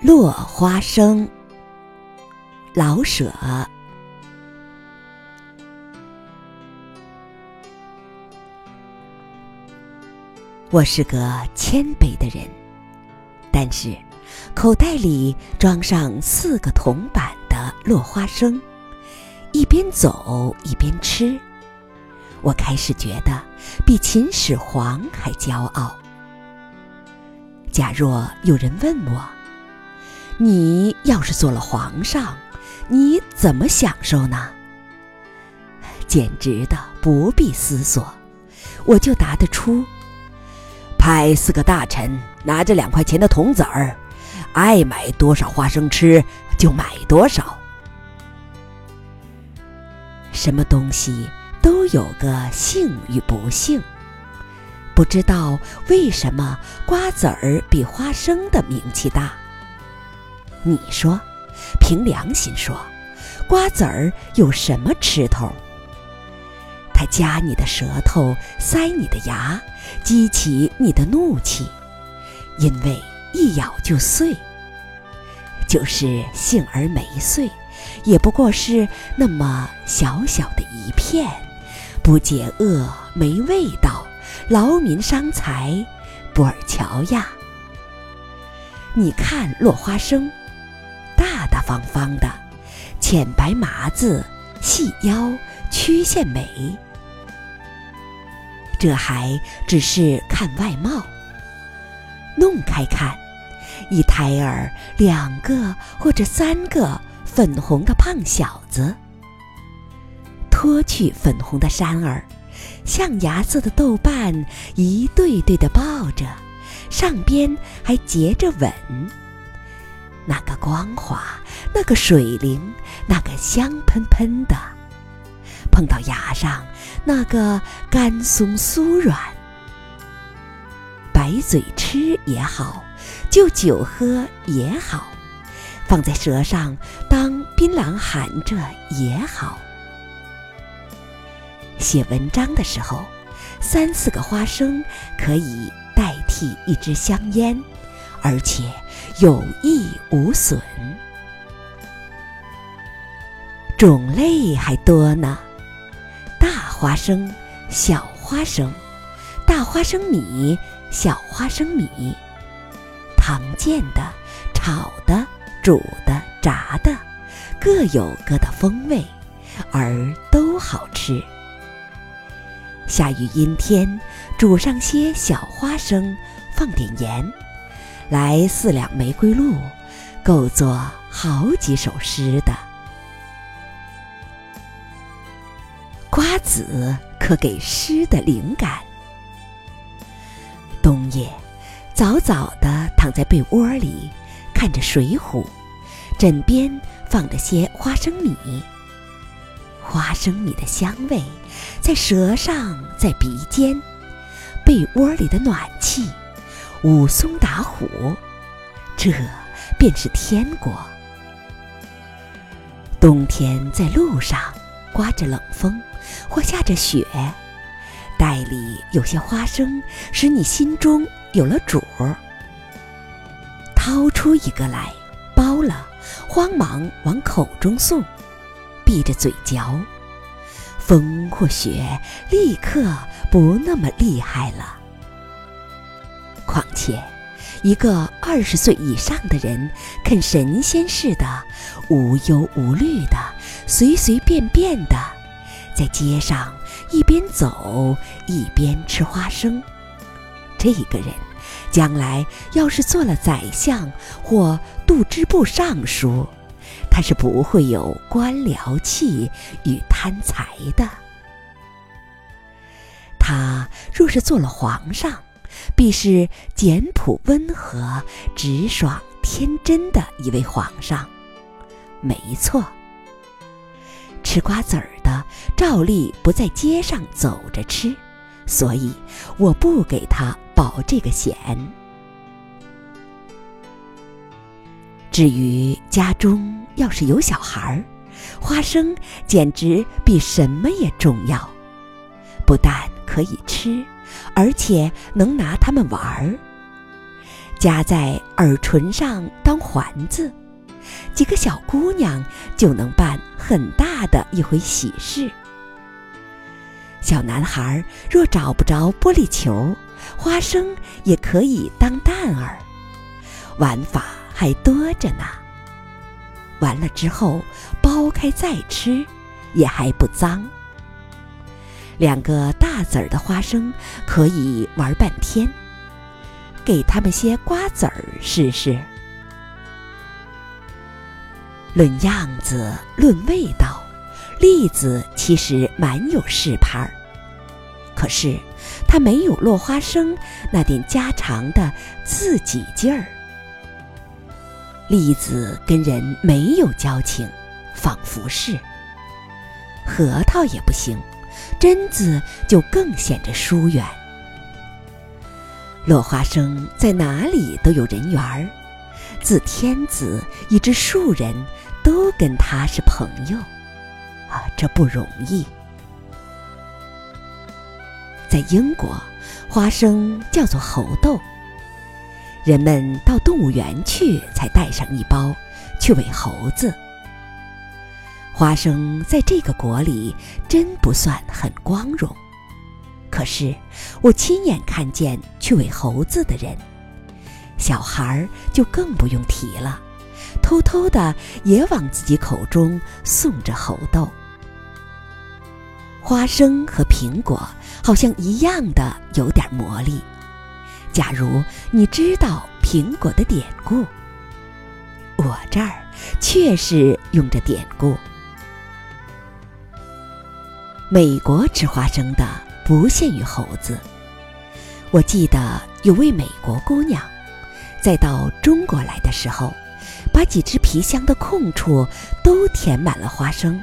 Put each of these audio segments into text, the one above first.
落花生，老舍。我是个谦卑的人，但是口袋里装上四个铜板的落花生，一边走一边吃，我开始觉得比秦始皇还骄傲。假若有人问我，你要是做了皇上，你怎么享受呢？简直的不必思索，我就答得出：派四个大臣拿着两块钱的铜子儿，爱买多少花生吃就买多少。什么东西都有个幸与不幸。不知道为什么瓜子儿比花生的名气大？你说，凭良心说，瓜子儿有什么吃头？它夹你的舌头，塞你的牙，激起你的怒气，因为一咬就碎。就是幸而没碎，也不过是那么小小的一片，不解饿，没味道。劳民伤财，布尔乔亚。你看落花生，方方的，浅白麻子，细腰，曲线美。这还只是看外貌，弄开看，一胎儿两个或者三个粉红的胖小子，脱去粉红的衫儿。象牙色的豆瓣一对对的抱着，上边还结着吻。那个光滑，那个水灵，那个香喷喷的，碰到牙上，那个干松酥软。白嘴吃也好，就酒喝也好，放在舌上当槟榔含着也好。写文章的时候，三四个花生可以代替一支香烟，而且有益无损。种类还多呢，大花生、小花生、大花生米、小花生米，常见的、炒的、煮的、炸的，各有各的风味，而都好吃。下雨阴天，煮上些小花生，放点盐，来四两玫瑰露，够做好几首诗的。瓜子可给诗的灵感。冬夜，早早的躺在被窝里，看着《水浒》，枕边放着些花生米。花生米的香味，在舌上，在鼻尖，被窝里的暖气，武松打虎，这便是天国。冬天在路上，刮着冷风或下着雪，袋里有些花生，使你心中有了主儿。掏出一个来，包了，慌忙往口中送。闭着嘴嚼，风或雪立刻不那么厉害了。况且，一个二十岁以上的人肯神仙似的无忧无虑的随随便便的在街上一边走一边吃花生，这个人将来要是做了宰相或度支部尚书。他是不会有官僚气与贪财的。他若是做了皇上，必是简朴温和、直爽天真的一位皇上。没错，吃瓜子儿的照例不在街上走着吃，所以我不给他保这个险。至于家中要是有小孩儿，花生简直比什么也重要。不但可以吃，而且能拿它们玩儿。夹在耳唇上当环子，几个小姑娘就能办很大的一回喜事。小男孩若找不着玻璃球，花生也可以当蛋儿，玩法还多着呢。完了之后剥开再吃，也还不脏。两个大籽儿的花生可以玩半天，给他们些瓜子儿试试。论样子，论味道，栗子其实蛮有势派儿，可是它没有落花生那点家常的自己劲儿。栗子跟人没有交情，仿佛是；核桃也不行。榛子就更显着疏远。落花生在哪里都有人缘儿，自天子以至庶人都跟他是朋友，啊，这不容易。在英国，花生叫做猴豆，人们到动物园去才带上一包，去喂猴子。花生在这个国里真不算很光荣，可是我亲眼看见去喂猴子的人，小孩儿就更不用提了，偷偷的也往自己口中送着猴豆。花生和苹果好像一样的有点魔力。假如你知道苹果的典故，我这儿确实用着典故。美国吃花生的不限于猴子。我记得有位美国姑娘，在到中国来的时候，把几只皮箱的空处都填满了花生，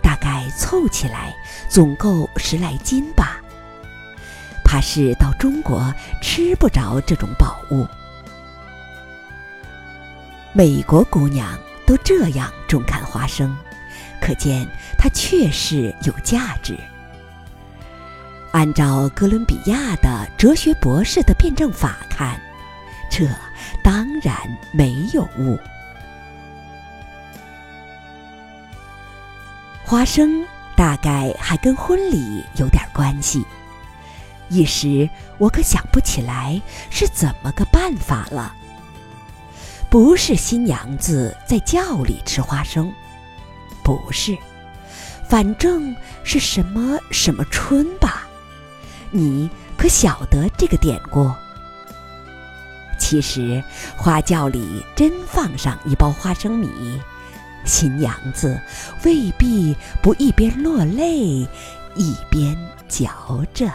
大概凑起来总够十来斤吧。怕是到中国吃不着这种宝物。美国姑娘都这样重看花生。可见它确实有价值。按照哥伦比亚的哲学博士的辩证法看，这当然没有误。花生大概还跟婚礼有点关系，一时我可想不起来是怎么个办法了。不是新娘子在轿里吃花生。不是，反正是什么什么春吧？你可晓得这个典故？其实花轿里真放上一包花生米，新娘子未必不一边落泪，一边嚼着。